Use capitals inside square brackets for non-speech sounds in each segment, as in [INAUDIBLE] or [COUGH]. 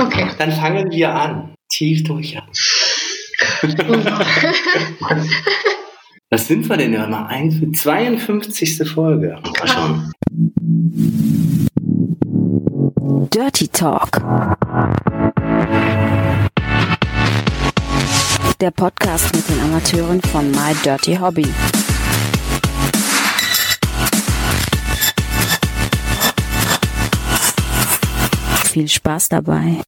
Okay. Dann fangen wir an. Tief durchatmen. Was sind wir denn ja mal? 52. Folge. Mal schauen. Dirty Talk. Der Podcast mit den Amateuren von My Dirty Hobby. Viel Spaß dabei.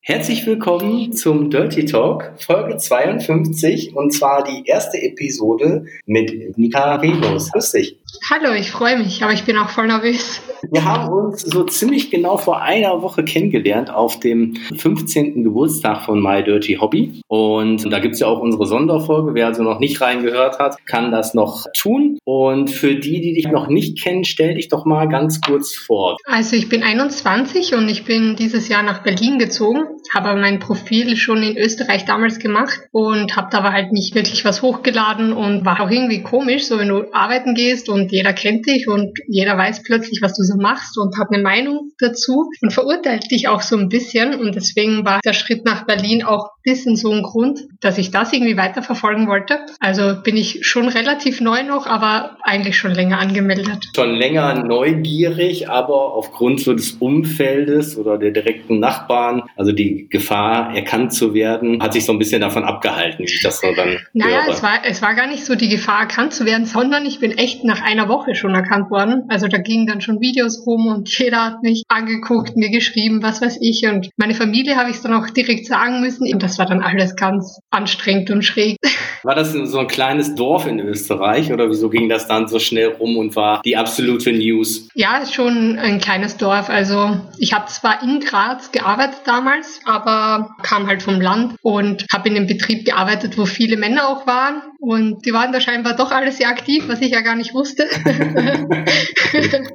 Herzlich willkommen zum Dirty Talk, Folge 52 und zwar die erste Episode mit Nika Venus. Grüß dich. Hallo, ich freue mich, aber ich bin auch voll nervös. Wir haben uns so ziemlich genau vor einer Woche kennengelernt auf dem 15. Geburtstag von My Dirty Hobby. Und da gibt es ja auch unsere Sonderfolge. Wer also noch nicht reingehört hat, kann das noch tun. Und für die, die dich noch nicht kennen, stell dich doch mal ganz kurz vor. Also ich bin 21 und ich bin dieses Jahr nach Berlin gezogen, habe mein Profil schon in Österreich damals gemacht und habe da aber halt nicht wirklich was hochgeladen und war auch irgendwie komisch, so wenn du arbeiten gehst und jeder kennt dich und jeder weiß plötzlich, was du so machst und hat eine Meinung dazu und verurteilt dich auch so ein bisschen. Und deswegen war der Schritt nach Berlin auch ein bisschen so ein Grund, dass ich das irgendwie weiterverfolgen wollte. Also bin ich schon relativ neu noch, aber eigentlich schon länger angemeldet. Schon länger neugierig, aber aufgrund so des Umfeldes oder der direkten Nachbarn, also die Gefahr erkannt zu werden, hat sich so ein bisschen davon abgehalten, wie ich das so dann Naja, es war, es war gar nicht so die Gefahr erkannt zu werden, sondern ich bin echt nach einer Woche schon erkannt worden. Also da gingen dann schon Videos rum und jeder hat mich angeguckt, mir geschrieben, was weiß ich. Und meine Familie habe ich es dann auch direkt sagen müssen. Und das war dann alles ganz anstrengend und schräg. [LAUGHS] War das so ein kleines Dorf in Österreich oder wieso ging das dann so schnell rum und war die absolute News? Ja, schon ein kleines Dorf. Also ich habe zwar in Graz gearbeitet damals, aber kam halt vom Land und habe in einem Betrieb gearbeitet, wo viele Männer auch waren. Und die waren da scheinbar doch alle sehr aktiv, was ich ja gar nicht wusste. [LAUGHS] [LAUGHS]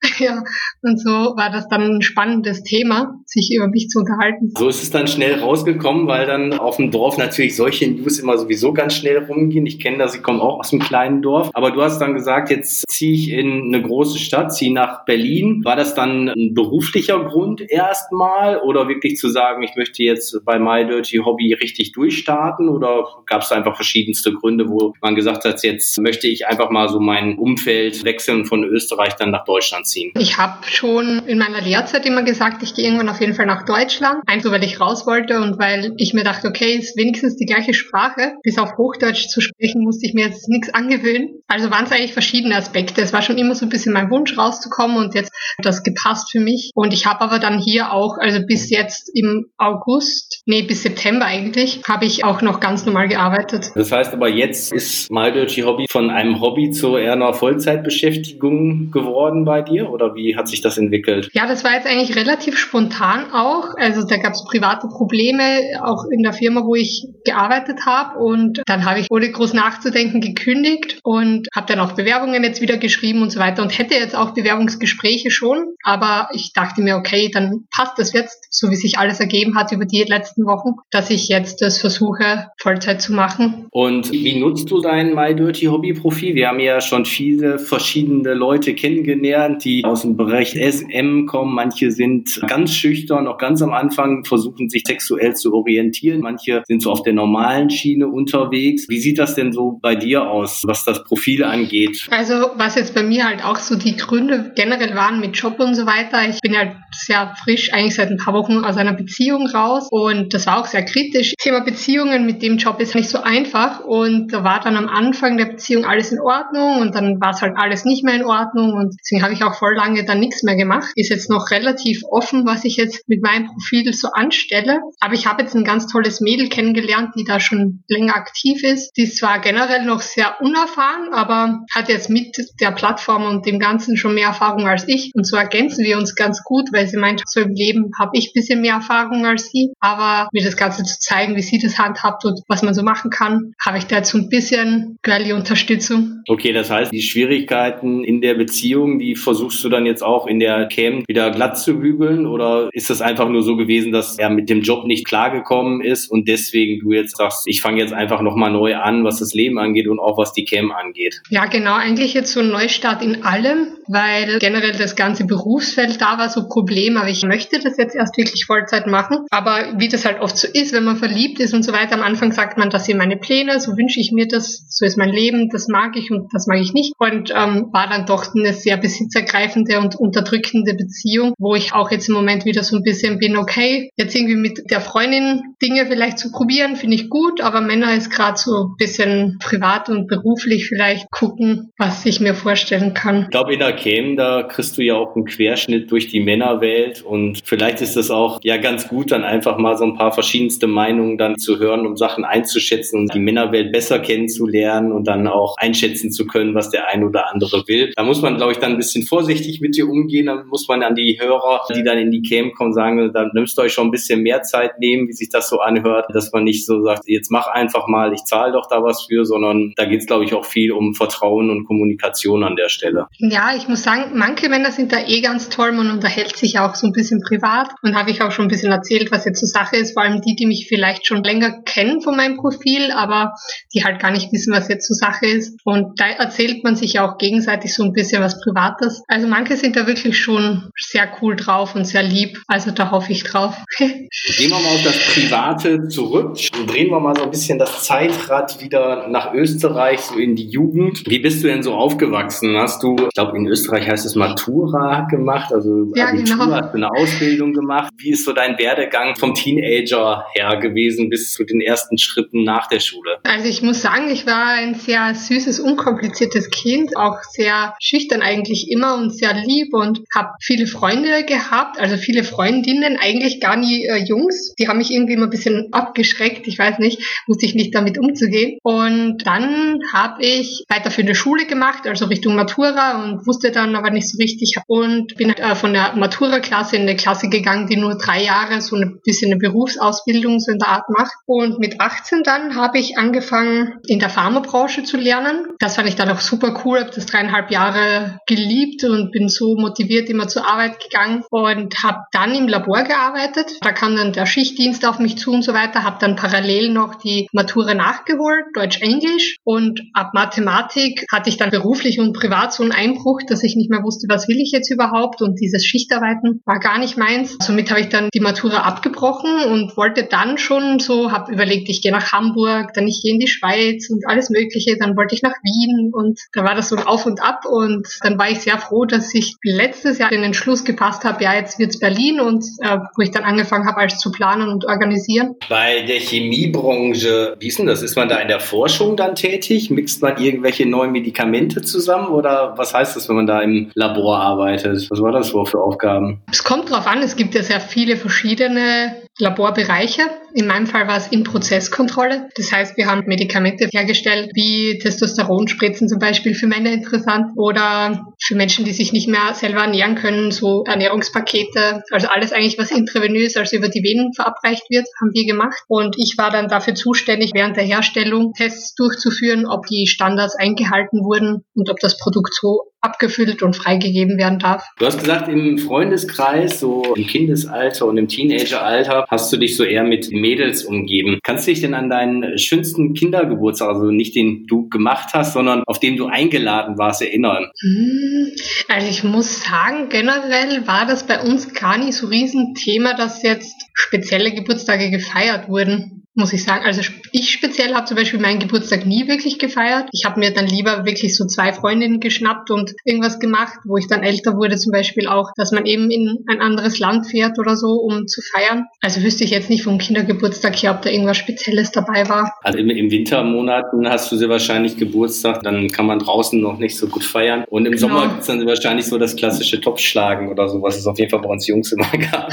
[LAUGHS] ja, und so war das dann ein spannendes Thema, sich über mich zu unterhalten. So ist es dann schnell rausgekommen, weil dann auf dem Dorf natürlich solche News immer sowieso ganz schnell rumgehen. Ich kenne das, ich komme auch aus einem kleinen Dorf. Aber du hast dann gesagt, jetzt ziehe ich in eine große Stadt, ziehe nach Berlin. War das dann ein beruflicher Grund erstmal oder wirklich zu sagen, ich möchte jetzt bei My Dirty Hobby richtig durchstarten oder gab es einfach verschiedenste Gründe, wo man gesagt hat, jetzt möchte ich einfach mal so mein Umfeld wechseln von Österreich dann nach Deutschland ziehen? Ich habe schon in meiner Lehrzeit immer gesagt, ich gehe irgendwann auf jeden Fall nach Deutschland. Einfach weil ich raus wollte und weil ich mir dachte, okay, ist wenigstens die gleiche Sprache. Bis auf Hochdeutsch zu sprechen, musste ich mir jetzt nichts angewöhnen. Also waren es eigentlich verschiedene Aspekte. Es war schon immer so ein bisschen mein Wunsch rauszukommen und jetzt hat das gepasst für mich. Und ich habe aber dann hier auch, also bis jetzt im August, nee, bis September eigentlich, habe ich auch noch ganz normal gearbeitet. Das heißt aber jetzt ist Dirty Hobby von einem Hobby zu eher einer Vollzeitbeschäftigung geworden bei dir oder wie hat sich das entwickelt? Ja, das war jetzt eigentlich relativ spontan auch. Also da gab es private Probleme, auch in der Firma, wo ich gearbeitet habe und dann habe ich ohne groß nachzudenken gekündigt und habe dann auch Bewerbungen jetzt wieder geschrieben und so weiter und hätte jetzt auch Bewerbungsgespräche schon, aber ich dachte mir, okay, dann passt das jetzt, so wie sich alles ergeben hat über die letzten Wochen, dass ich jetzt das versuche, Vollzeit zu machen. Und wie nutzt du dein My Dirty Hobby Profil? Wir haben ja schon viele verschiedene Leute kennengelernt, die aus dem Bereich SM kommen. Manche sind ganz schüchtern, noch ganz am Anfang, versuchen sich sexuell zu orientieren. Manche sind so auf der normalen Schiene unterwegs. Wie sieht das denn so bei dir aus, was das Profil angeht? Also was jetzt bei mir halt auch so die Gründe generell waren mit Job und so weiter. Ich bin halt sehr frisch, eigentlich seit ein paar Wochen aus einer Beziehung raus und das war auch sehr kritisch. Thema Beziehungen mit dem Job ist nicht so einfach und da war dann am Anfang der Beziehung alles in Ordnung und dann war es halt alles nicht mehr in Ordnung und deswegen habe ich auch voll lange dann nichts mehr gemacht. Ist jetzt noch relativ offen, was ich jetzt mit meinem Profil so anstelle. Aber ich habe jetzt ein ganz tolles Mädel kennengelernt, die da schon länger aktiv ist. Die ist zwar generell noch sehr unerfahren, aber hat jetzt mit der Plattform und dem Ganzen schon mehr Erfahrung als ich. Und so ergänzen wir uns ganz gut, weil sie meint, so im Leben habe ich ein bisschen mehr Erfahrung als sie. Aber mir das Ganze zu zeigen, wie sie das handhabt und was man so machen kann, habe ich da jetzt so ein bisschen girly Unterstützung. Okay, das heißt, die Schwierigkeiten in der Beziehung, die versuchst du dann jetzt auch in der Cam wieder glatt zu bügeln? Oder ist das einfach nur so gewesen, dass er mit dem Job nicht klargekommen ist und deswegen du jetzt sagst, ich fange jetzt einfach nochmal neu an, was das Leben angeht und auch was die Cam angeht? Ja, genau, eigentlich jetzt so ein Neustart in allem, weil generell das ganze Berufsfeld da war so ein Problem, aber ich möchte das jetzt erst wirklich Vollzeit machen. Aber wie das halt oft so ist, wenn man verliebt ist und so weiter, am Anfang sagt man, das sind meine Pläne, so wünsche ich mir das, so ist mein Leben, das mag ich und das mag ich nicht. Und ähm, war dann doch eine sehr besitzergreifende und unterdrückende Beziehung, wo ich auch jetzt im Moment wieder so ein bisschen bin, okay, jetzt irgendwie mit der Freundin Dinge vielleicht zu probieren, finde ich gut, aber Männer ist gerade so ein bisschen privat und beruflich vielleicht gucken, was ich mir vorstellen kann. Ich glaube, in der Cam, da kriegst du ja auch einen Querschnitt durch die Männerwelt und vielleicht ist es auch ja ganz gut, dann einfach mal so ein paar verschiedenste Meinungen dann zu hören, um Sachen einzuschätzen und die Männerwelt besser kennenzulernen und dann auch einschätzen zu können, was der ein oder andere will. Da muss man, glaube ich, dann ein bisschen vorsichtig mit dir umgehen. Dann muss man an die Hörer, die dann in die Cam kommen, sagen, dann nimmst du euch schon ein bisschen mehr Zeit nehmen, wie sich das so anhört, dass man nicht so sagt, jetzt mach einfach mal, ich zahle doch da was für, sondern da geht es, glaube ich, auch viel um Vertrauen und Kommunikation an der Stelle. Ja, ich muss sagen, manche Männer sind da eh ganz toll. Man unterhält sich auch so ein bisschen privat und habe ich auch schon ein bisschen erzählt, was jetzt so Sache ist. Vor allem die, die mich vielleicht schon länger kennen von meinem Profil, aber die halt gar nicht wissen, was jetzt so Sache ist. Und da erzählt man sich auch gegenseitig so ein bisschen was Privates. Also manche sind da wirklich schon sehr cool drauf und sehr lieb. Also da hoffe ich drauf. Gehen wir mal auf das Private zurück und drehen wir mal so ein bisschen das Zeitrad wieder nach Österreich, so in die Jugend. Wie bist du denn so aufgewachsen? Hast du, ich glaube in Österreich heißt es Matura gemacht, also ja, Abitur, genau. hast du eine Ausbildung gemacht. Wie ist so dein Werdegang vom Teenager her gewesen bis zu den ersten Schritten nach der Schule? Also ich muss sagen, ich war ein sehr süßes, unkompliziertes Kind, auch sehr schüchtern eigentlich immer und sehr lieb und habe viele Freunde gehabt, also viele Freundinnen, eigentlich gar nie äh, Jungs. Die haben mich irgendwie immer ein bisschen abgeschreckt, ich weiß nicht, wusste ich nicht damit umzugehen. Und dann habe ich weiter für eine Schule gemacht, also Richtung Matura und wusste dann aber nicht so richtig und bin äh, von der Matura-Klasse in eine Klasse gegangen, die nur drei Jahre so ein bisschen eine Berufsausbildung so in der Art macht. Und mit 18 dann habe ich angefangen in der Pharmabranche zu lernen. Das fand ich dann auch super cool, habe das dreieinhalb Jahre geliebt und bin so motiviert immer zur Arbeit gegangen und habe dann im Labor gearbeitet. Da kam dann der Schichtdienst auf mich zu und so weiter, habe dann parallel noch die Matura nachgeholt, Deutsch-Englisch und ab Mathematik hatte ich dann beruflich und privat so einen Einbruch, dass ich nicht mehr wusste, was will ich jetzt überhaupt und dieses Schichtarbeiten war gar nicht meins. Somit habe ich dann die Matura abgebrochen und wollte dann schon so, habe überlegt, ich gehe nach Hamburg, dann ich gehe in die Schweiz und alles Mögliche, dann wollte ich nach Wien und da war das so Auf und Ab und dann war ich sehr froh, dass ich letztes Jahr den Entschluss gepasst habe, ja, jetzt wird's Berlin und äh, wo ich dann angefangen habe, alles zu planen und organisieren. Bei der Chemiebranche, wie ist denn das? Ist man da in der Forschung dann tätig? Mixt man irgendwelche neuen Medikamente zusammen oder was heißt das, wenn man da im Labor arbeitet? Was war das für Aufgaben? Es kommt drauf an, es gibt ja sehr viele verschiedene Laborbereiche. In meinem Fall war es in Prozesskontrolle. Das heißt, wir haben Medikamente hergestellt, wie Testosteronspritzen zum Beispiel für Männer interessant oder für Menschen, die sich nicht mehr selber ernähren können, so Ernährungspakete. Also alles eigentlich, was intravenös, also über die Venen verabreicht wird, haben wir gemacht. Und ich war dann dafür zuständig, während der Herstellung Tests durchzuführen, ob die Standards eingehalten wurden und ob das Produkt so abgefüllt und freigegeben werden darf. Du hast gesagt, im Freundeskreis, so im Kindesalter und im Teenageralter, hast du dich so eher mit Mädels umgeben. Kannst du dich denn an deinen schönsten Kindergeburtstag, also nicht den du gemacht hast, sondern auf den du eingeladen warst, erinnern? Hm, also ich muss sagen, generell war das bei uns gar nicht so ein Riesenthema, dass jetzt spezielle Geburtstage gefeiert wurden muss ich sagen. Also ich speziell habe zum Beispiel meinen Geburtstag nie wirklich gefeiert. Ich habe mir dann lieber wirklich so zwei Freundinnen geschnappt und irgendwas gemacht, wo ich dann älter wurde, zum Beispiel auch, dass man eben in ein anderes Land fährt oder so, um zu feiern. Also wüsste ich jetzt nicht vom Kindergeburtstag hier, ob da irgendwas Spezielles dabei war. Also im, im Wintermonaten hast du sehr wahrscheinlich Geburtstag, dann kann man draußen noch nicht so gut feiern. Und im genau. Sommer gibt es dann wahrscheinlich so das klassische Topfschlagen oder so, was es auf jeden Fall bei uns Jungs immer [LAUGHS] gab.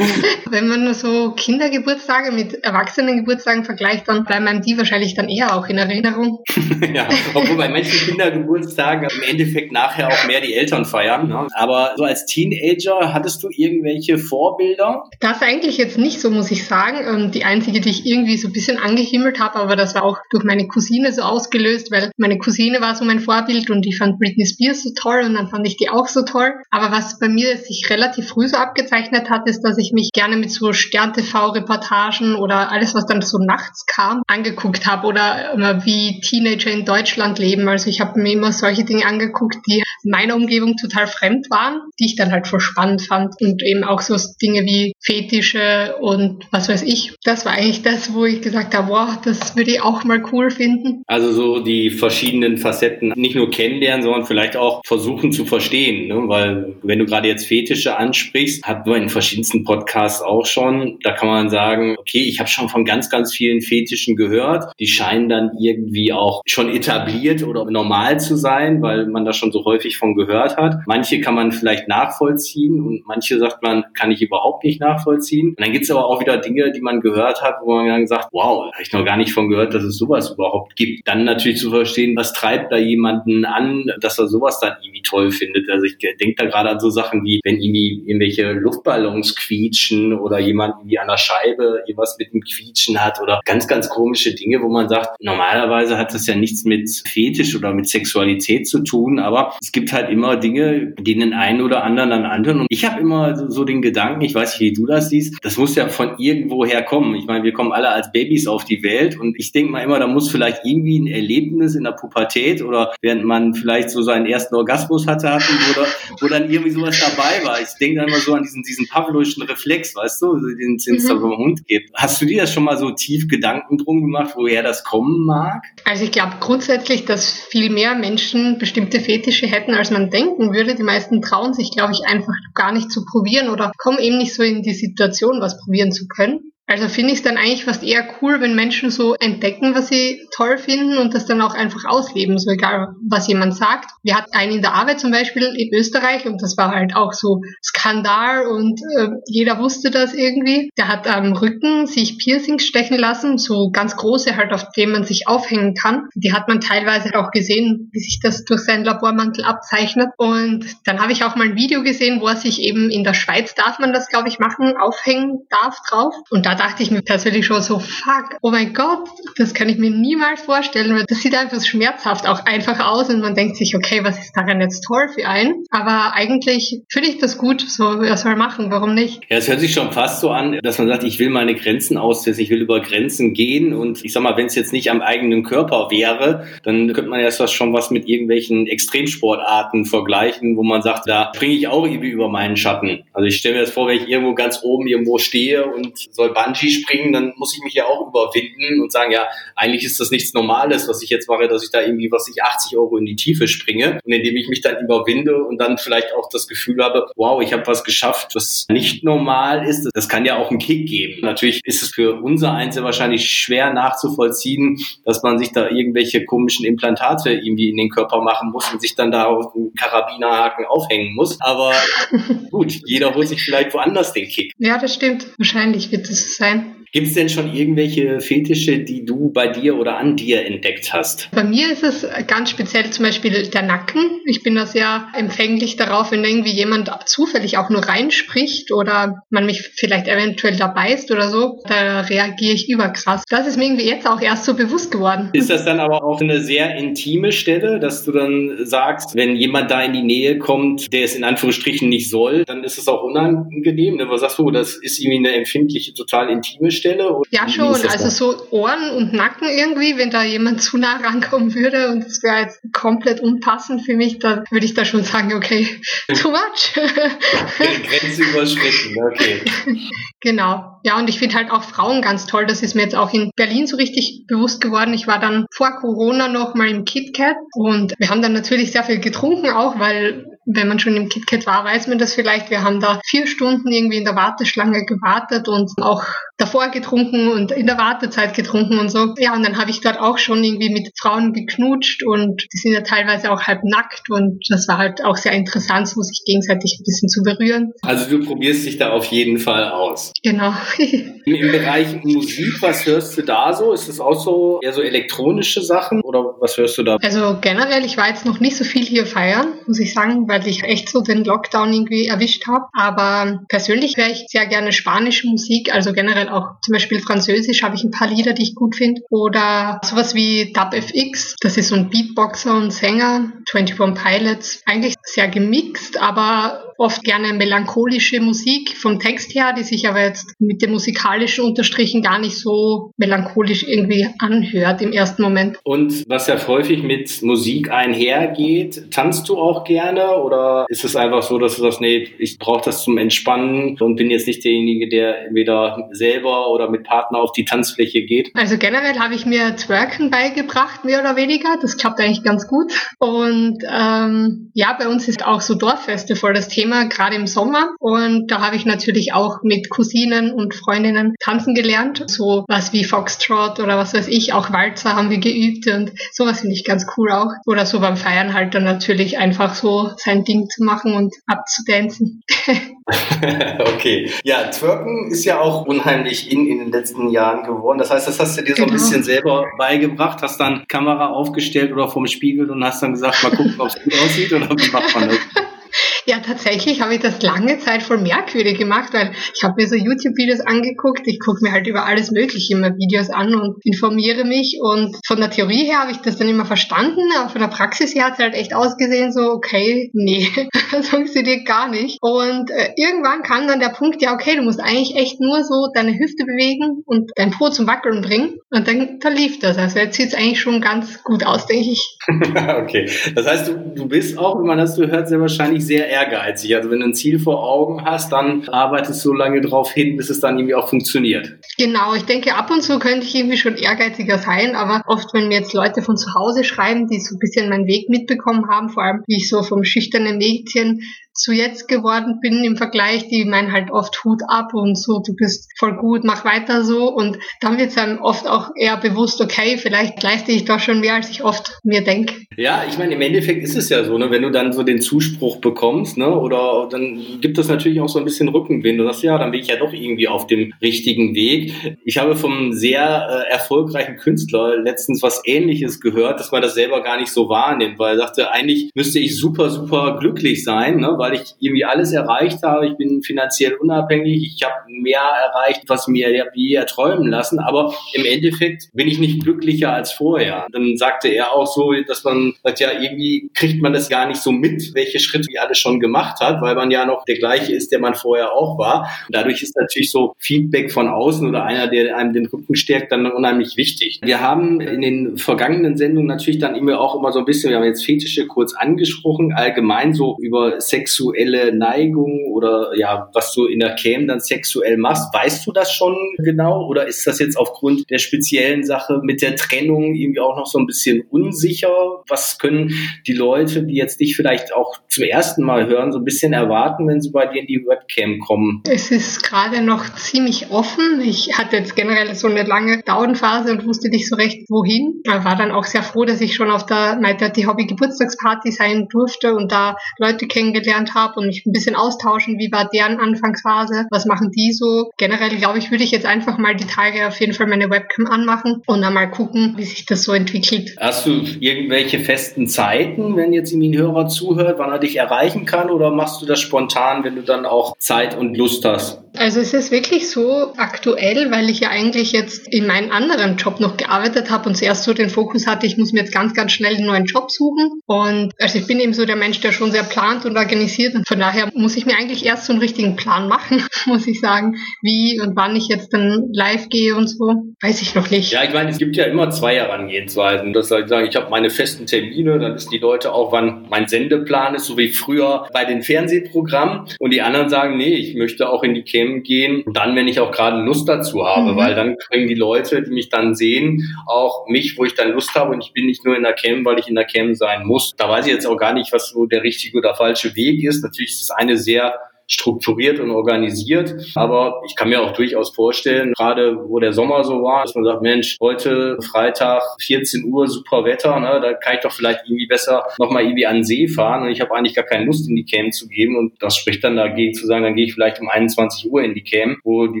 [LAUGHS] Wenn man nur so Kindergeburtstage mit Erwachsenengeburtstagen Geburtstagen vergleicht, dann bleiben einem die wahrscheinlich dann eher auch in Erinnerung. [LAUGHS] ja, obwohl bei manchen Kindergeburtstagen im Endeffekt nachher auch mehr die Eltern feiern. Ne? Aber so als Teenager hattest du irgendwelche Vorbilder? Das eigentlich jetzt nicht so, muss ich sagen. Ähm, die einzige, die ich irgendwie so ein bisschen angehimmelt habe, aber das war auch durch meine Cousine so ausgelöst, weil meine Cousine war so mein Vorbild und die fand Britney Spears so toll und dann fand ich die auch so toll. Aber was bei mir sich relativ früh so abgezeichnet hat, ist, dass ich mich gerne mit so Stern-TV-Reportagen oder alles, was dann so nachts kam, angeguckt habe oder wie Teenager in Deutschland leben. Also ich habe mir immer solche Dinge angeguckt, die meiner Umgebung total fremd waren, die ich dann halt voll spannend fand und eben auch so Dinge wie Fetische und was weiß ich. Das war eigentlich das, wo ich gesagt habe, wow, das würde ich auch mal cool finden. Also so die verschiedenen Facetten nicht nur kennenlernen, sondern vielleicht auch versuchen zu verstehen, ne? weil wenn du gerade jetzt Fetische ansprichst, hat man in verschiedensten Podcasts auch schon, da kann man sagen, okay, ich habe schon von ganz, ganz vielen Fetischen gehört, die scheinen dann irgendwie auch schon etabliert oder normal zu sein, weil man da schon so häufig von gehört hat. Manche kann man vielleicht nachvollziehen und manche sagt man, kann ich überhaupt nicht nachvollziehen. Und dann gibt es aber auch wieder Dinge, die man gehört hat, wo man dann sagt, wow, habe ich noch gar nicht von gehört, dass es sowas überhaupt gibt. Dann natürlich zu verstehen, was treibt da jemanden an, dass er sowas dann irgendwie toll findet. Also ich denke da gerade an so Sachen wie, wenn irgendwie irgendwelche Luftballons quietschen oder jemand irgendwie an der Scheibe irgendwas mit dem Quietschen hat oder ganz, ganz komische Dinge, wo man sagt, normalerweise hat das ja nichts mit Fetisch oder mit Sexualität zu tun, aber es gibt halt immer Dinge, die den einen oder anderen dann antun. Und ich habe immer so, so den Gedanken, ich weiß nicht, wie du das siehst, das muss ja von irgendwoher kommen. Ich meine, wir kommen alle als Babys auf die Welt und ich denke mal immer, da muss vielleicht irgendwie ein Erlebnis in der Pubertät oder während man vielleicht so seinen ersten Orgasmus hatte, hatten, oder wo dann irgendwie sowas dabei war. Ich denke dann immer so an diesen, diesen pavlovischen Reflex, weißt du, den es mhm. beim Hund gibt. Hast du dir das schon mal so tief Gedanken drum gemacht, woher das kommen mag? Also ich glaube grundsätzlich, dass viel mehr Menschen bestimmte Fetische hätten, als man denken würde. Die meisten trauen sich, glaube ich, einfach gar nicht zu probieren oder kommen eben nicht so in die Situation, was probieren zu können. Also finde ich es dann eigentlich fast eher cool, wenn Menschen so entdecken, was sie toll finden und das dann auch einfach ausleben, so egal, was jemand sagt. Wir hatten einen in der Arbeit zum Beispiel in Österreich und das war halt auch so Skandal und äh, jeder wusste das irgendwie. Der hat am Rücken sich Piercings stechen lassen, so ganz große halt, auf denen man sich aufhängen kann. Die hat man teilweise auch gesehen, wie sich das durch seinen Labormantel abzeichnet. Und dann habe ich auch mal ein Video gesehen, wo er sich eben in der Schweiz darf man das, glaube ich, machen, aufhängen darf drauf. Und da dachte ich mir persönlich schon so, fuck, oh mein Gott, das kann ich mir niemals vorstellen, das sieht einfach schmerzhaft auch einfach aus und man denkt sich, okay, was ist daran jetzt toll für einen? Aber eigentlich finde ich das gut, so, er soll machen, warum nicht? Ja, es hört sich schon fast so an, dass man sagt, ich will meine Grenzen austesten, ich will über Grenzen gehen und ich sag mal, wenn es jetzt nicht am eigenen Körper wäre, dann könnte man was schon was mit irgendwelchen Extremsportarten vergleichen, wo man sagt, da springe ich auch irgendwie über meinen Schatten. Also ich stelle mir das vor, wenn ich irgendwo ganz oben irgendwo stehe und soll Band Bungee springen, dann muss ich mich ja auch überwinden und sagen, ja, eigentlich ist das nichts Normales, was ich jetzt mache, dass ich da irgendwie, was ich 80 Euro in die Tiefe springe und indem ich mich dann überwinde und dann vielleicht auch das Gefühl habe, wow, ich habe was geschafft, was nicht normal ist. Das kann ja auch einen Kick geben. Natürlich ist es für unser Einzel wahrscheinlich schwer nachzuvollziehen, dass man sich da irgendwelche komischen Implantate irgendwie in den Körper machen muss und sich dann da auf einen Karabinerhaken aufhängen muss. Aber [LAUGHS] gut, jeder holt sich vielleicht woanders den Kick. Ja, das stimmt. Wahrscheinlich wird es sein. Gibt es denn schon irgendwelche Fetische, die du bei dir oder an dir entdeckt hast? Bei mir ist es ganz speziell zum Beispiel der Nacken. Ich bin da sehr empfänglich darauf, wenn irgendwie jemand zufällig auch nur reinspricht oder man mich vielleicht eventuell da beißt oder so, da reagiere ich überkrass. Das ist mir irgendwie jetzt auch erst so bewusst geworden. Ist das dann aber auch eine sehr intime Stelle, dass du dann sagst, wenn jemand da in die Nähe kommt, der es in Anführungsstrichen nicht soll, dann ist es auch unangenehm. Ne? Was sagst du, das ist irgendwie eine empfindliche, total intime Stelle? Stelle? ja, schon. Also so Ohren und Nacken irgendwie, wenn da jemand zu nah rankommen würde und es wäre jetzt komplett unpassend für mich, dann würde ich da schon sagen, okay, [LAUGHS] too much. Grenze überschritten, okay. [LAUGHS] Genau. Ja, und ich finde halt auch Frauen ganz toll. Das ist mir jetzt auch in Berlin so richtig bewusst geworden. Ich war dann vor Corona noch mal im KitKat und wir haben dann natürlich sehr viel getrunken auch, weil wenn man schon im KitKat war, weiß man das vielleicht. Wir haben da vier Stunden irgendwie in der Warteschlange gewartet und auch davor getrunken und in der Wartezeit getrunken und so. Ja, und dann habe ich dort auch schon irgendwie mit Frauen geknutscht und die sind ja teilweise auch halb nackt und das war halt auch sehr interessant, so sich gegenseitig ein bisschen zu berühren. Also du probierst dich da auf jeden Fall aus. Genau. [LAUGHS] Im Bereich Musik, was hörst du da so? Ist das auch so eher so elektronische Sachen oder was hörst du da? Also generell, ich war jetzt noch nicht so viel hier feiern, muss ich sagen, weil ich echt so den Lockdown irgendwie erwischt habe. Aber persönlich höre ich sehr gerne spanische Musik, also generell auch zum Beispiel Französisch habe ich ein paar Lieder, die ich gut finde. Oder sowas wie DubFX, das ist so ein Beatboxer und Sänger, 21 Pilots. Eigentlich sehr gemixt, aber oft gerne melancholische Musik vom Text her, die sich aber jetzt mit dem musikalischen Unterstrichen gar nicht so melancholisch irgendwie anhört im ersten Moment. Und was ja häufig mit Musik einhergeht, tanzt du auch gerne oder ist es einfach so, dass du sagst, nee, ich brauche das zum Entspannen und bin jetzt nicht derjenige, der entweder selber oder mit Partner auf die Tanzfläche geht? Also generell habe ich mir Twerken beigebracht, mehr oder weniger. Das klappt eigentlich ganz gut. Und ähm, ja, bei uns ist auch so Dorffeste voll das Thema gerade im Sommer. Und da habe ich natürlich auch mit Cousinen und Freundinnen tanzen gelernt. So was wie Foxtrot oder was weiß ich, auch Walzer haben wir geübt und sowas finde ich ganz cool auch. Oder so beim Feiern halt dann natürlich einfach so sein Ding zu machen und abzudancen. [LAUGHS] [LAUGHS] okay. Ja, Twerken ist ja auch unheimlich in in den letzten Jahren geworden. Das heißt, das hast du dir so ein genau. bisschen selber beigebracht, hast dann Kamera aufgestellt oder vorm Spiegel und hast dann gesagt, mal gucken, ob es gut aussieht oder wie macht man das? [LAUGHS] Ja, tatsächlich habe ich das lange Zeit voll merkwürdig gemacht, weil ich habe mir so YouTube-Videos angeguckt. Ich gucke mir halt über alles Mögliche immer Videos an und informiere mich. Und von der Theorie her habe ich das dann immer verstanden, aber von der Praxis her hat es halt echt ausgesehen, so, okay, nee, [LAUGHS] das funktioniert gar nicht. Und äh, irgendwann kam dann der Punkt, ja, okay, du musst eigentlich echt nur so deine Hüfte bewegen und dein Po zum Wackeln bringen. Und dann, dann lief das. Also jetzt sieht es eigentlich schon ganz gut aus, denke ich. [LAUGHS] okay. Das heißt, du, du bist auch, wenn man das so hört, sehr wahrscheinlich sehr ehrgeizig. Also wenn du ein Ziel vor Augen hast, dann arbeitest du so lange drauf hin, bis es dann irgendwie auch funktioniert. Genau, ich denke, ab und zu könnte ich irgendwie schon ehrgeiziger sein, aber oft, wenn mir jetzt Leute von zu Hause schreiben, die so ein bisschen meinen Weg mitbekommen haben, vor allem wie ich so vom schüchternen Mädchen zu jetzt geworden bin im Vergleich, die meinen halt oft Hut ab und so, du bist voll gut, mach weiter so. Und dann wird es einem oft auch eher bewusst, okay, vielleicht leiste ich doch schon mehr, als ich oft mir denke. Ja, ich meine, im Endeffekt ist es ja so, ne, wenn du dann so den Zuspruch bekommst, ne, oder dann gibt es natürlich auch so ein bisschen Rückenwind. Du sagst, ja, dann bin ich ja doch irgendwie auf dem richtigen Weg. Ich habe vom sehr äh, erfolgreichen Künstler letztens was ähnliches gehört, dass man das selber gar nicht so wahrnimmt, weil er sagte, eigentlich müsste ich super, super glücklich sein, ne, weil ich irgendwie alles erreicht habe. Ich bin finanziell unabhängig. Ich habe mehr erreicht, was mir je erträumen lassen. Aber im Endeffekt bin ich nicht glücklicher als vorher. Dann sagte er auch so, dass man sagt, ja, irgendwie kriegt man das gar nicht so mit, welche Schritte die alles schon gemacht hat, weil man ja noch der gleiche ist, der man vorher auch war. Und dadurch ist natürlich so Feedback von außen oder einer, der einem den Rücken stärkt, dann unheimlich wichtig. Wir haben in den vergangenen Sendungen natürlich dann immer auch immer so ein bisschen, wir haben jetzt Fetische kurz angesprochen, allgemein so über Sex sexuelle Neigung oder ja, was du in der Cam dann sexuell machst, weißt du das schon genau oder ist das jetzt aufgrund der speziellen Sache mit der Trennung irgendwie auch noch so ein bisschen unsicher? Was können die Leute, die jetzt dich vielleicht auch zum ersten Mal hören, so ein bisschen erwarten, wenn sie bei dir in die Webcam kommen? Es ist gerade noch ziemlich offen. Ich hatte jetzt generell so eine lange Downphase und wusste nicht so recht, wohin. Ich war dann auch sehr froh, dass ich schon auf der Night Dirty Hobby Geburtstagsparty sein durfte und da Leute kennengelernt kennengelernt habe und mich ein bisschen austauschen, wie war deren Anfangsphase, was machen die so. Generell glaube ich, würde ich jetzt einfach mal die Tage auf jeden Fall meine Webcam anmachen und dann mal gucken, wie sich das so entwickelt. Hast du irgendwelche festen Zeiten, wenn jetzt ein Hörer zuhört, wann er dich erreichen kann oder machst du das spontan, wenn du dann auch Zeit und Lust hast? Also es ist wirklich so aktuell, weil ich ja eigentlich jetzt in meinem anderen Job noch gearbeitet habe und zuerst so den Fokus hatte, ich muss mir jetzt ganz, ganz schnell einen neuen Job suchen. Und also ich bin eben so der Mensch, der schon sehr plant und organisiert. Und von daher muss ich mir eigentlich erst so einen richtigen Plan machen, [LAUGHS] muss ich sagen, wie und wann ich jetzt dann live gehe und so. Weiß ich noch nicht. Ja, ich meine, es gibt ja immer zwei Herangehensweisen. Das soll ich sagen, ich habe meine festen Termine, dann wissen die Leute auch, wann mein Sendeplan ist, so wie früher bei den Fernsehprogrammen. Und die anderen sagen, nee, ich möchte auch in die Kämpfe Themen gehen, dann, wenn ich auch gerade Lust dazu habe, mhm. weil dann kriegen die Leute, die mich dann sehen, auch mich, wo ich dann Lust habe und ich bin nicht nur in der Cam, weil ich in der Cam sein muss. Da weiß ich jetzt auch gar nicht, was so der richtige oder falsche Weg ist. Natürlich ist es eine sehr strukturiert und organisiert. Aber ich kann mir auch durchaus vorstellen, gerade wo der Sommer so war, dass man sagt, Mensch, heute Freitag 14 Uhr, super Wetter, ne, da kann ich doch vielleicht irgendwie besser nochmal irgendwie an den See fahren und ich habe eigentlich gar keine Lust in die Cam zu gehen und das spricht dann dagegen zu sagen, dann gehe ich vielleicht um 21 Uhr in die Cam, wo die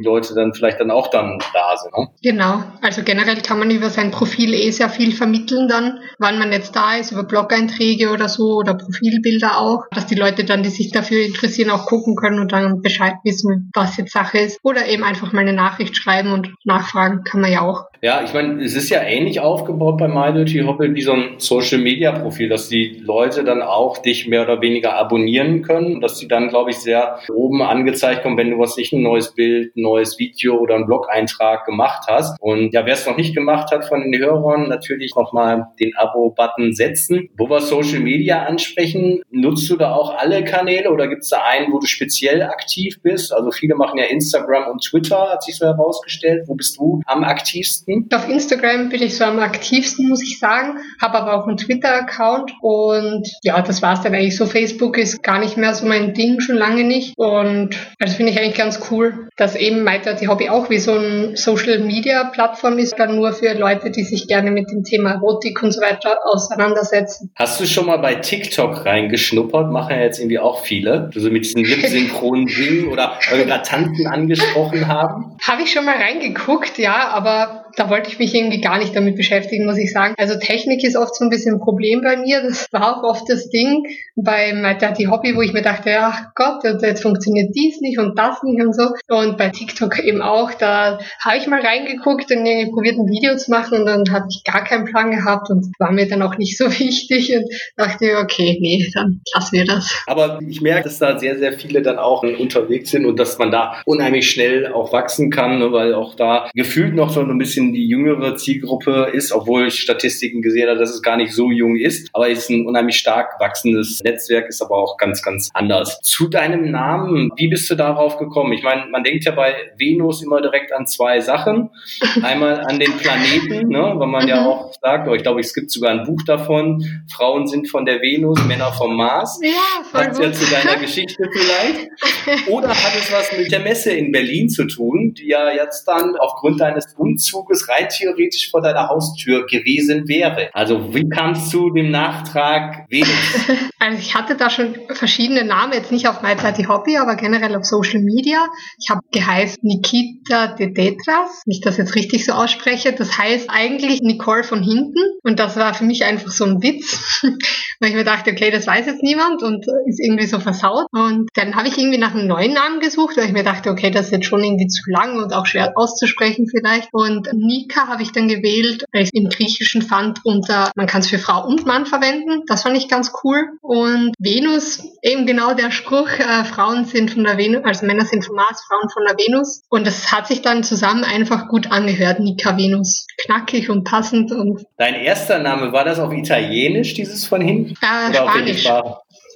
Leute dann vielleicht dann auch dann da sind. Ne? Genau, also generell kann man über sein Profil eh sehr viel vermitteln dann, wann man jetzt da ist, über Blog-Einträge oder so oder Profilbilder auch, dass die Leute dann, die sich dafür interessieren, auch gucken können und dann Bescheid wissen, was jetzt Sache ist. Oder eben einfach mal eine Nachricht schreiben und nachfragen kann man ja auch. Ja, ich meine, es ist ja ähnlich aufgebaut bei MyDirty Hoppel wie so ein Social Media Profil, dass die Leute dann auch dich mehr oder weniger abonnieren können, dass sie dann, glaube ich, sehr oben angezeigt kommen, wenn du was nicht ein neues Bild, ein neues Video oder einen Blog-Eintrag gemacht hast. Und ja, wer es noch nicht gemacht hat von den Hörern, natürlich nochmal den Abo-Button setzen. Wo wir Social Media ansprechen, nutzt du da auch alle Kanäle oder gibt es da einen, wo du speziell aktiv bist? Also viele machen ja Instagram und Twitter, hat sich so herausgestellt. Wo bist du am aktivsten? Auf Instagram bin ich so am aktivsten, muss ich sagen. Habe aber auch einen Twitter-Account und ja, das war es dann eigentlich so. Facebook ist gar nicht mehr so mein Ding, schon lange nicht. Und das finde ich eigentlich ganz cool, dass eben Maiter die Hobby auch wie so ein Social-Media-Plattform ist, dann nur für Leute, die sich gerne mit dem Thema Erotik und so weiter auseinandersetzen. Hast du schon mal bei TikTok reingeschnuppert? Machen ja jetzt irgendwie auch viele. Also mit diesen lip-synchronen Dingen oder eure Tanten angesprochen haben? Habe ich schon mal reingeguckt, ja, aber da wollte ich mich irgendwie gar nicht damit beschäftigen, muss ich sagen. Also Technik ist oft so ein bisschen ein Problem bei mir. Das war auch oft das Ding bei My Hobby, wo ich mir dachte, ach Gott, jetzt funktioniert dies nicht und das nicht und so. Und bei TikTok eben auch, da habe ich mal reingeguckt und irgendwie probiert ein Video zu machen und dann hatte ich gar keinen Plan gehabt und war mir dann auch nicht so [LAUGHS] wichtig und dachte, okay, nee, dann lassen wir das. Aber ich merke, dass da sehr, sehr viele dann auch unterwegs sind und dass man da unheimlich schnell auch wachsen kann, ne, weil auch da gefühlt noch so ein bisschen die jüngere Zielgruppe ist, obwohl ich Statistiken gesehen habe, dass es gar nicht so jung ist. Aber es ist ein unheimlich stark wachsendes Netzwerk, ist aber auch ganz, ganz anders. Zu deinem Namen, wie bist du darauf gekommen? Ich meine, man denkt ja bei Venus immer direkt an zwei Sachen. [LAUGHS] Einmal an den Planeten, ne, weil man ja mhm. auch sagt, oh, ich glaube, es gibt sogar ein Buch davon, Frauen sind von der Venus, Männer vom Mars. Ja, voll Passt ja zu deiner [LAUGHS] Geschichte vielleicht. Oder hat es was mit der Messe in Berlin zu tun, die ja jetzt dann aufgrund deines Umzuges es rein theoretisch vor deiner Haustür gewesen wäre. Also wie kamst du dem Nachtrag Venus? [LAUGHS] Also ich hatte da schon verschiedene Namen, jetzt nicht auf My Party Hobby, aber generell auf Social Media. Ich habe geheißen Nikita de Detras, wenn ich das jetzt richtig so ausspreche. Das heißt eigentlich Nicole von hinten und das war für mich einfach so ein Witz, [LAUGHS] weil ich mir dachte, okay, das weiß jetzt niemand und ist irgendwie so versaut. Und dann habe ich irgendwie nach einem neuen Namen gesucht, weil ich mir dachte, okay, das ist jetzt schon irgendwie zu lang und auch schwer auszusprechen vielleicht. Und Nika habe ich dann gewählt, weil ich es im Griechischen fand unter, man kann es für Frau und Mann verwenden. Das fand ich ganz cool. Und Venus, eben genau der Spruch, äh, Frauen sind von der Venus, also Männer sind vom Mars, Frauen von der Venus. Und das hat sich dann zusammen einfach gut angehört, Nika Venus. Knackig und passend. Und Dein erster Name, war das auf Italienisch, dieses von hinten? Äh, Spanisch.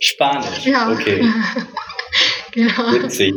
Spanisch, ja. okay. [LAUGHS] genau. Witzig.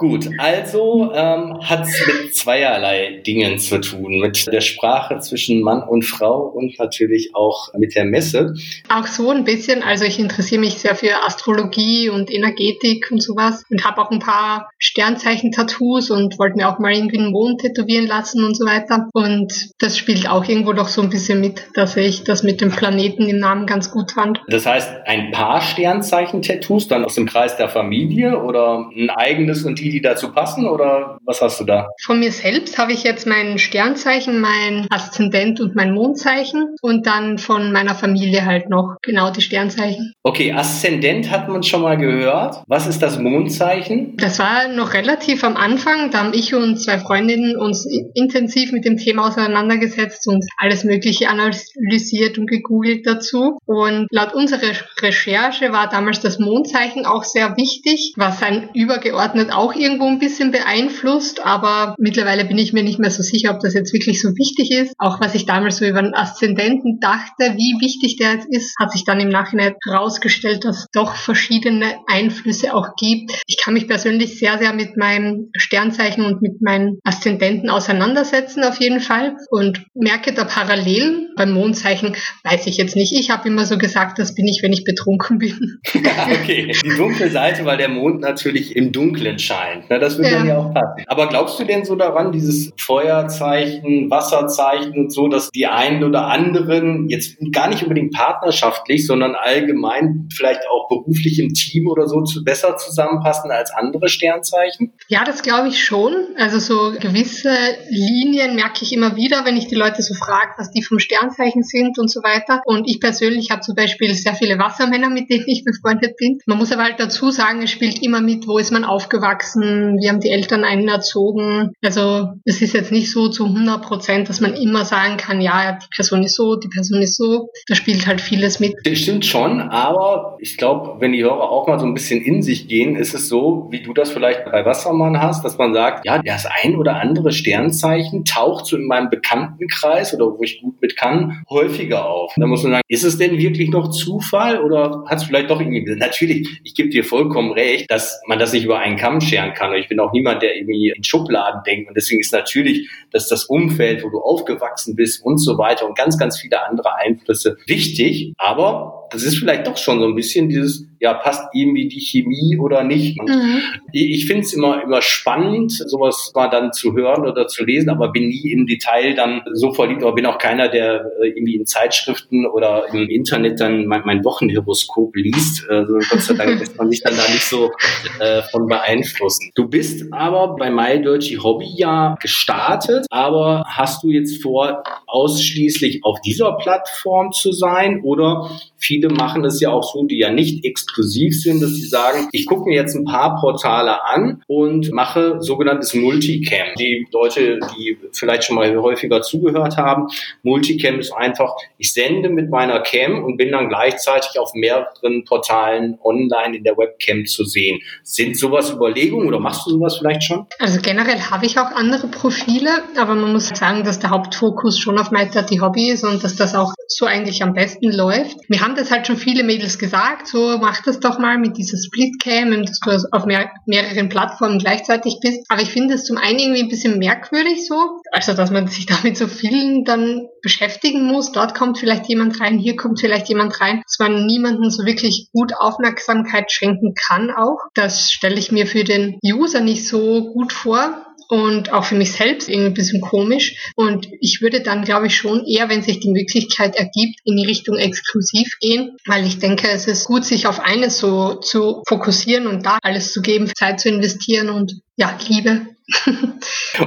Gut, also ähm, hat es mit zweierlei Dingen zu tun, mit der Sprache zwischen Mann und Frau und natürlich auch mit der Messe. Auch so ein bisschen, also ich interessiere mich sehr für Astrologie und Energetik und sowas und habe auch ein paar Sternzeichen-Tattoos und wollte mir auch mal irgendwie einen Mond tätowieren lassen und so weiter. Und das spielt auch irgendwo doch so ein bisschen mit, dass ich das mit dem Planeten im Namen ganz gut fand. Das heißt, ein paar Sternzeichen-Tattoos dann aus dem Kreis der Familie oder ein eigenes und die die, dazu passen oder was hast du da? Von mir selbst habe ich jetzt mein Sternzeichen, mein Aszendent und mein Mondzeichen und dann von meiner Familie halt noch genau die Sternzeichen. Okay, Aszendent hat man schon mal gehört. Was ist das Mondzeichen? Das war noch relativ am Anfang. Da haben ich und zwei Freundinnen uns intensiv mit dem Thema auseinandergesetzt und alles Mögliche analysiert und gegoogelt dazu. Und laut unserer Recherche war damals das Mondzeichen auch sehr wichtig, was ein übergeordnet auch irgendwo ein bisschen beeinflusst, aber mittlerweile bin ich mir nicht mehr so sicher, ob das jetzt wirklich so wichtig ist. Auch was ich damals so über den Aszendenten dachte, wie wichtig der jetzt ist, hat sich dann im Nachhinein herausgestellt, dass es doch verschiedene Einflüsse auch gibt. Ich kann mich persönlich sehr, sehr mit meinem Sternzeichen und mit meinen Aszendenten auseinandersetzen auf jeden Fall und merke da Parallelen. Beim Mondzeichen weiß ich jetzt nicht. Ich habe immer so gesagt, das bin ich, wenn ich betrunken bin. [LAUGHS] okay, die dunkle Seite, weil der Mond natürlich im Dunklen scheint. Scheint. Na, das würde ja. dann ja auch passen. Aber glaubst du denn so daran, dieses Feuerzeichen, Wasserzeichen und so, dass die einen oder anderen jetzt gar nicht unbedingt partnerschaftlich, sondern allgemein vielleicht auch beruflich im Team oder so zu, besser zusammenpassen als andere Sternzeichen? Ja, das glaube ich schon. Also so gewisse Linien merke ich immer wieder, wenn ich die Leute so frage, was die vom Sternzeichen sind und so weiter. Und ich persönlich habe zum Beispiel sehr viele Wassermänner, mit denen ich befreundet bin. Man muss aber halt dazu sagen, es spielt immer mit, wo ist man aufgewachsen, wie haben die Eltern einen erzogen. Also es ist jetzt nicht so zu 100 Prozent, dass man immer sagen kann, ja, die Person ist so, die Person ist so. Da spielt halt vieles mit. Das stimmt schon, aber ich glaube, wenn die Hörer auch mal so ein bisschen in sich gehen, ist es so, wie du das vielleicht bei Wassermann hast, dass man sagt, ja, das ein oder andere Sternzeichen taucht so in meinem Bekanntenkreis oder wo ich gut mit kann, häufiger auf. Da muss man sagen, ist es denn wirklich noch Zufall oder hat es vielleicht doch irgendwie, natürlich, ich gebe dir vollkommen recht, dass man das nicht über einen Kamm scheren kann. Und ich bin auch niemand, der irgendwie in Schubladen denkt. Und deswegen ist natürlich, dass das Umfeld, wo du aufgewachsen bist und so weiter und ganz, ganz viele andere Einflüsse wichtig. Aber das ist vielleicht doch schon so ein bisschen dieses, ja, passt irgendwie die Chemie oder nicht. Mhm. Ich finde es immer, immer spannend, sowas mal dann zu hören oder zu lesen, aber bin nie im Detail dann so verliebt, aber bin auch keiner, der äh, irgendwie in Zeitschriften oder im Internet dann mein, mein Wochenhoroskop liest. Also Gott sei Dank lässt man sich dann da nicht so äh, von beeinflussen. Du bist aber bei My Dirty Hobby ja gestartet, aber hast du jetzt vor, ausschließlich auf dieser Plattform zu sein oder viele machen es ja auch so, die ja nicht exklusiv sind, dass sie sagen, ich gucke mir jetzt ein paar Portale an und mache sogenanntes Multicam. Die Leute, die vielleicht schon mal häufiger zugehört haben, Multicam ist einfach, ich sende mit meiner Cam und bin dann gleichzeitig auf mehreren Portalen online in der Webcam zu sehen. Sind sowas Überlegungen oder machst du sowas vielleicht schon? Also generell habe ich auch andere Profile, aber man muss sagen, dass der Hauptfokus schon auf My Dirty Hobby ist und dass das auch so eigentlich am besten läuft. Mir haben das halt schon viele Mädels gesagt, so mach das doch mal mit dieser Splitcam, dass du auf mehr, mehreren Plattformen gleichzeitig bist. Aber ich finde es zum einen irgendwie ein bisschen merkwürdig so, also dass man sich [LAUGHS] damit so vielen dann beschäftigen muss. Dort kommt vielleicht jemand rein, hier kommt vielleicht jemand rein, dass man niemanden so wirklich gut Aufmerksamkeit schenken kann auch. Das stelle ich mir für den User nicht so gut vor und auch für mich selbst irgendwie ein bisschen komisch. Und ich würde dann, glaube ich, schon eher, wenn sich die Möglichkeit ergibt, in die Richtung exklusiv gehen, weil ich denke, es ist gut, sich auf eines so zu fokussieren und da alles zu geben, Zeit zu investieren und ja, Liebe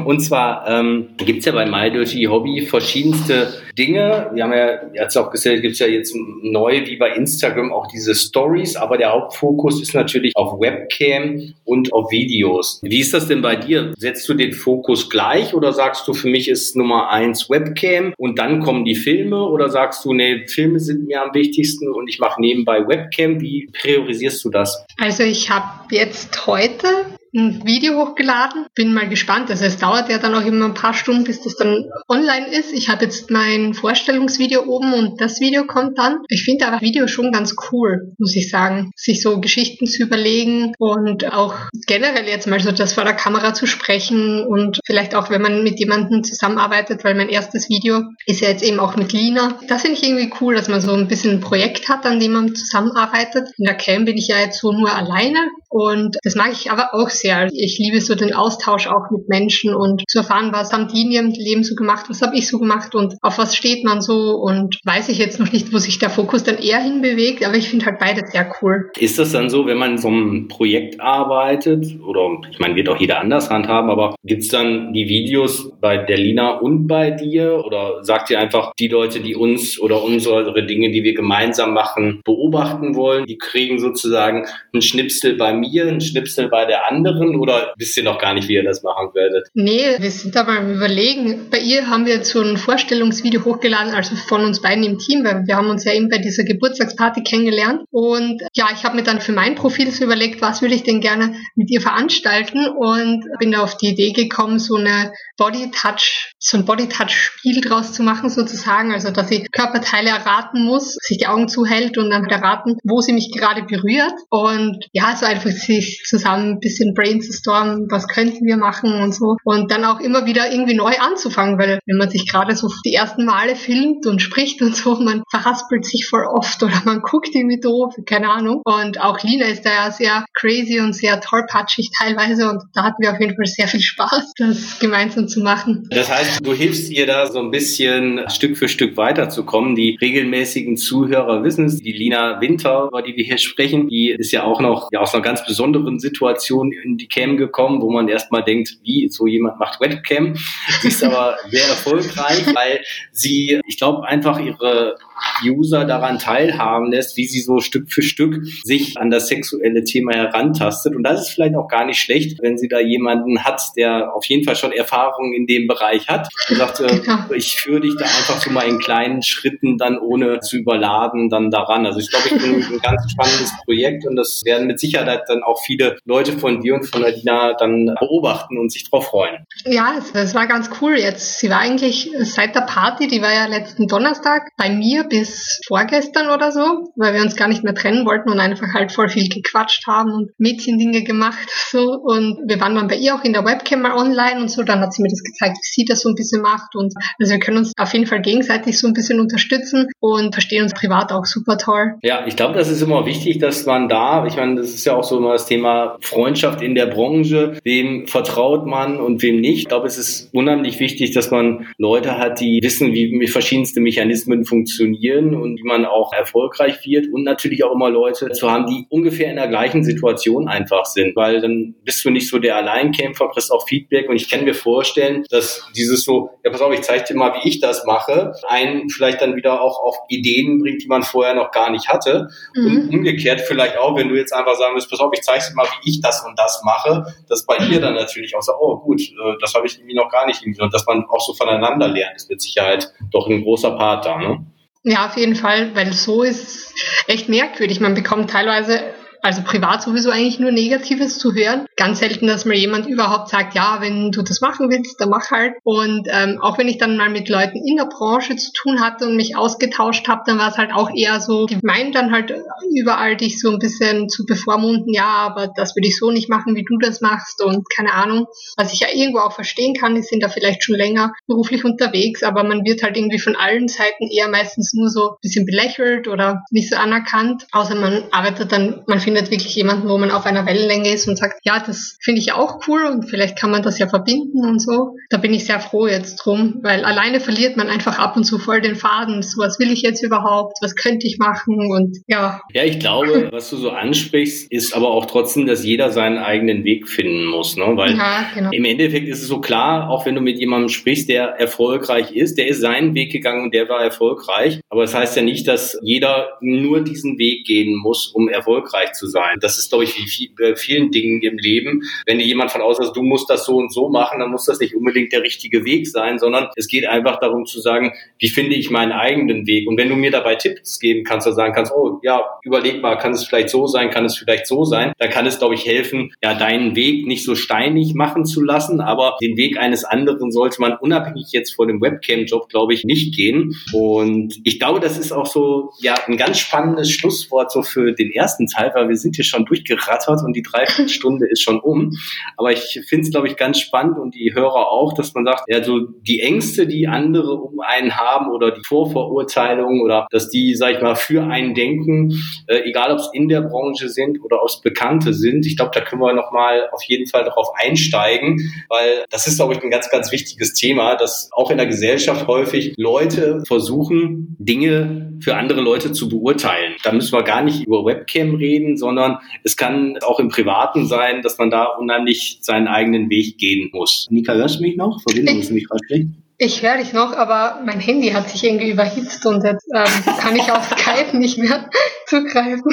Und zwar ähm, gibt es ja bei My Hobby verschiedenste Dinge. Wir haben ja jetzt auch gesehen, gibt es ja jetzt neu wie bei Instagram auch diese Stories, aber der Hauptfokus ist natürlich auf Webcam und auf Videos. Wie ist das denn bei dir? Setzt du den Fokus gleich oder sagst du, für mich ist Nummer eins Webcam und dann kommen die Filme oder sagst du, nee, Filme sind mir am wichtigsten und ich mache nebenbei Webcam? Wie priorisierst du das? Also ich habe jetzt heute ein Video hochgeladen. Bin mal gespannt. Also es dauert ja dann auch immer ein paar Stunden, bis das dann online ist. Ich habe jetzt mein Vorstellungsvideo oben und das Video kommt dann. Ich finde aber Video schon ganz cool, muss ich sagen. Sich so Geschichten zu überlegen und auch generell jetzt mal so das vor der Kamera zu sprechen und vielleicht auch, wenn man mit jemandem zusammenarbeitet, weil mein erstes Video ist ja jetzt eben auch mit Lina. Das finde ich irgendwie cool, dass man so ein bisschen ein Projekt hat, an dem man zusammenarbeitet. In der Cam bin ich ja jetzt so nur alleine und das mag ich aber auch sehr. Ich liebe so den Austausch auch mit Menschen und zu erfahren, was haben die in ihrem Leben so gemacht, was habe ich so gemacht und auf was steht man so und weiß ich jetzt noch nicht, wo sich der Fokus dann eher hinbewegt, aber ich finde halt beides sehr cool. Ist das dann so, wenn man in so einem Projekt arbeitet oder ich meine, wird auch jeder anders handhaben, aber gibt es dann die Videos bei der Lina und bei dir oder sagt ihr einfach, die Leute, die uns oder unsere Dinge, die wir gemeinsam machen, beobachten wollen, die kriegen sozusagen einen Schnipsel bei mir mir, Schnipsel bei der anderen oder wisst ihr noch gar nicht, wie ihr das machen werdet? Nee, wir sind aber am überlegen. Bei ihr haben wir jetzt so ein Vorstellungsvideo hochgeladen, also von uns beiden im Team, weil wir haben uns ja eben bei dieser Geburtstagsparty kennengelernt. Und ja, ich habe mir dann für mein Profil so überlegt, was würde ich denn gerne mit ihr veranstalten und bin auf die Idee gekommen, so eine Body Touch, so ein Body Touch Spiel draus zu machen sozusagen, also dass sie Körperteile erraten muss, sich die Augen zuhält und dann erraten, wo sie mich gerade berührt und ja, so einfach sich zusammen ein bisschen brainstormen, was könnten wir machen und so. Und dann auch immer wieder irgendwie neu anzufangen, weil wenn man sich gerade so die ersten Male filmt und spricht und so, man verhaspelt sich voll oft oder man guckt irgendwie doof, keine Ahnung. Und auch Lina ist da ja sehr crazy und sehr tollpatschig teilweise und da hatten wir auf jeden Fall sehr viel Spaß, das gemeinsam zu machen. Das heißt, du hilfst ihr da so ein bisschen Stück für Stück weiterzukommen. Die regelmäßigen Zuhörer wissen es. Die Lina Winter, über die wir hier sprechen, die ist ja auch noch ja, aus einer ganz besonderen Situation in die Cam gekommen, wo man erstmal denkt, wie so jemand macht Webcam. Sie ist aber [LAUGHS] sehr erfolgreich, weil sie, ich glaube, einfach ihre User daran teilhaben lässt, wie sie so Stück für Stück sich an das sexuelle Thema herantastet. Und das ist vielleicht auch gar nicht schlecht, wenn sie da jemanden hat, der auf jeden Fall schon Erfahrungen in dem Bereich hat und sagt, äh, genau. ich führe dich da einfach so mal in kleinen Schritten dann ohne zu überladen dann daran. Also ich glaube, ich bin ein ganz spannendes Projekt und das werden mit Sicherheit dann auch viele Leute von dir und von Adina dann beobachten und sich drauf freuen. Ja, es, es war ganz cool jetzt. Sie war eigentlich seit der Party, die war ja letzten Donnerstag bei mir bis vorgestern oder so, weil wir uns gar nicht mehr trennen wollten und einfach halt voll viel gequatscht haben und Mädchendinge gemacht [LAUGHS] so. Und wir waren dann bei ihr auch in der Webcam mal online und so, dann hat sie mir das gezeigt, wie sie das so ein bisschen macht. Und also wir können uns auf jeden Fall gegenseitig so ein bisschen unterstützen und verstehen uns privat auch super toll. Ja, ich glaube, das ist immer wichtig, dass man da, ich meine, das ist ja auch so immer das Thema Freundschaft in der Branche, wem vertraut man und wem nicht. Ich glaube, es ist unheimlich wichtig, dass man Leute hat, die wissen, wie verschiedenste Mechanismen funktionieren funktionieren und wie man auch erfolgreich wird und natürlich auch immer Leute zu haben, die ungefähr in der gleichen Situation einfach sind, weil dann bist du nicht so der Alleinkämpfer, kriegst auch Feedback und ich kann mir vorstellen, dass dieses so, ja pass auf, ich zeige dir mal, wie ich das mache, einen vielleicht dann wieder auch auf Ideen bringt, die man vorher noch gar nicht hatte mhm. und umgekehrt vielleicht auch, wenn du jetzt einfach sagen willst, pass auf, ich zeige dir mal, wie ich das und das mache, dass bei dir dann natürlich auch so, oh gut, äh, das habe ich irgendwie noch gar nicht irgendwie und dass man auch so voneinander lernt, ist mit Sicherheit doch ein großer Part da, ne? Ja, auf jeden Fall, weil so ist echt merkwürdig. Man bekommt teilweise also privat sowieso eigentlich nur Negatives zu hören. Ganz selten, dass mal jemand überhaupt sagt, ja, wenn du das machen willst, dann mach halt. Und ähm, auch wenn ich dann mal mit Leuten in der Branche zu tun hatte und mich ausgetauscht habe, dann war es halt auch eher so, die meinen dann halt überall dich so ein bisschen zu bevormunden, ja, aber das würde ich so nicht machen, wie du das machst und keine Ahnung. Was ich ja irgendwo auch verstehen kann, die sind da vielleicht schon länger beruflich unterwegs, aber man wird halt irgendwie von allen Seiten eher meistens nur so ein bisschen belächelt oder nicht so anerkannt, außer man arbeitet dann, man findet findet wirklich jemanden, wo man auf einer Wellenlänge ist und sagt, ja, das finde ich auch cool und vielleicht kann man das ja verbinden und so. Da bin ich sehr froh jetzt drum, weil alleine verliert man einfach ab und zu voll den Faden. So, was will ich jetzt überhaupt? Was könnte ich machen? Und ja. Ja, ich glaube, [LAUGHS] was du so ansprichst, ist aber auch trotzdem, dass jeder seinen eigenen Weg finden muss, ne? Weil ja, genau. im Endeffekt ist es so klar, auch wenn du mit jemandem sprichst, der erfolgreich ist, der ist seinen Weg gegangen und der war erfolgreich. Aber das heißt ja nicht, dass jeder nur diesen Weg gehen muss, um erfolgreich zu zu sein. Das ist, glaube ich, wie bei vielen Dingen im Leben. Wenn dir jemand von außen sagt, du musst das so und so machen, dann muss das nicht unbedingt der richtige Weg sein, sondern es geht einfach darum zu sagen, wie finde ich meinen eigenen Weg? Und wenn du mir dabei Tipps geben kannst oder sagen kannst, oh ja, überleg mal, kann es vielleicht so sein, kann es vielleicht so sein, dann kann es, glaube ich, helfen, ja, deinen Weg nicht so steinig machen zu lassen, aber den Weg eines anderen sollte man unabhängig jetzt vor dem Webcam-Job, glaube ich, nicht gehen. Und ich glaube, das ist auch so, ja, ein ganz spannendes Schlusswort so für den ersten Teil, weil wir wir sind hier schon durchgerattert und die Dreiviertelstunde ist schon um. Aber ich finde es, glaube ich, ganz spannend und die Hörer auch, dass man sagt, ja, so die Ängste, die andere um einen haben oder die Vorverurteilungen oder dass die, sag ich mal, für einen denken, äh, egal ob es in der Branche sind oder ob es Bekannte sind. Ich glaube, da können wir nochmal auf jeden Fall darauf einsteigen, weil das ist, glaube ich, ein ganz, ganz wichtiges Thema, dass auch in der Gesellschaft häufig Leute versuchen, Dinge für andere Leute zu beurteilen. Da müssen wir gar nicht über Webcam reden, sondern es kann auch im Privaten sein, dass man da unheimlich seinen eigenen Weg gehen muss. Nika, hörst du mich noch? Verbindung ist nicht gerade Ich höre dich noch, aber mein Handy hat sich irgendwie überhitzt und jetzt ähm, kann ich auf Skype nicht mehr [LAUGHS] zugreifen.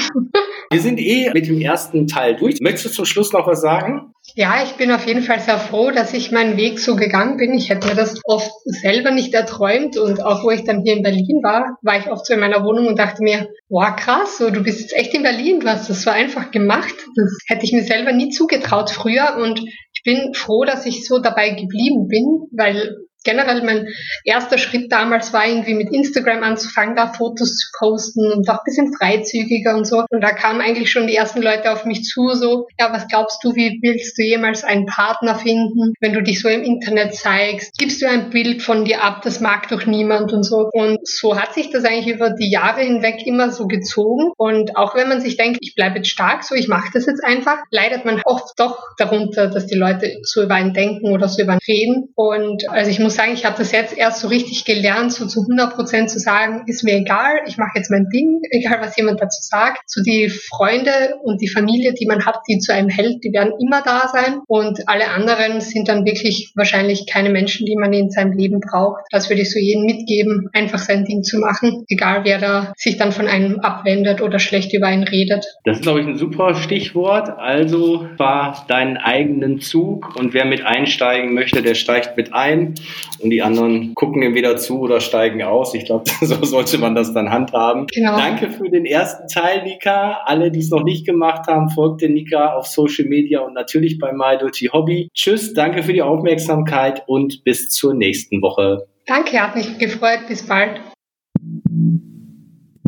Wir sind eh mit dem ersten Teil durch. Möchtest du zum Schluss noch was sagen? Ja, ich bin auf jeden Fall sehr froh, dass ich meinen Weg so gegangen bin. Ich hätte mir das oft selber nicht erträumt und auch wo ich dann hier in Berlin war, war ich oft so in meiner Wohnung und dachte mir, wow, krass, so, du bist jetzt echt in Berlin, du hast das so einfach gemacht. Das hätte ich mir selber nie zugetraut früher und ich bin froh, dass ich so dabei geblieben bin, weil generell mein erster Schritt damals war irgendwie mit Instagram anzufangen, da Fotos zu posten und auch ein bisschen freizügiger und so. Und da kamen eigentlich schon die ersten Leute auf mich zu, so, ja, was glaubst du, wie willst du jemals einen Partner finden, wenn du dich so im Internet zeigst? Gibst du ein Bild von dir ab, das mag doch niemand und so. Und so hat sich das eigentlich über die Jahre hinweg immer so gezogen. Und auch wenn man sich denkt, ich bleibe jetzt stark, so ich mache das jetzt einfach, leidet man oft doch darunter, dass die Leute so über einen denken oder so über einen reden. Und also ich muss sagen, ich habe das jetzt erst so richtig gelernt, so zu 100 Prozent zu sagen, ist mir egal, ich mache jetzt mein Ding, [LAUGHS] egal was jemand dazu sagt. So die Freunde und die Familie, die man hat, die zu einem hält, die werden immer da sein. Und alle anderen sind dann wirklich wahrscheinlich keine Menschen, die man in seinem Leben braucht. Das würde ich so jedem mitgeben, einfach sein Ding zu machen, egal wer da sich dann von einem abwendet oder schlecht über einen redet. Das ist, glaube ich, ein super Stichwort. Also war deinen eigenen Zug und wer mit einsteigen möchte, der steigt mit ein und die anderen gucken entweder zu oder steigen aus. Ich glaube, [LAUGHS] so sollte man das dann handhaben. Genau. Danke für den ersten Teil, Nika. Alle, die es noch nicht gemacht haben, folgt den Nika auf Social Media und natürlich bei My Dirty Hobby. Tschüss, danke für die Aufmerksamkeit und bis zur nächsten Woche. Danke, hat mich gefreut. Bis bald.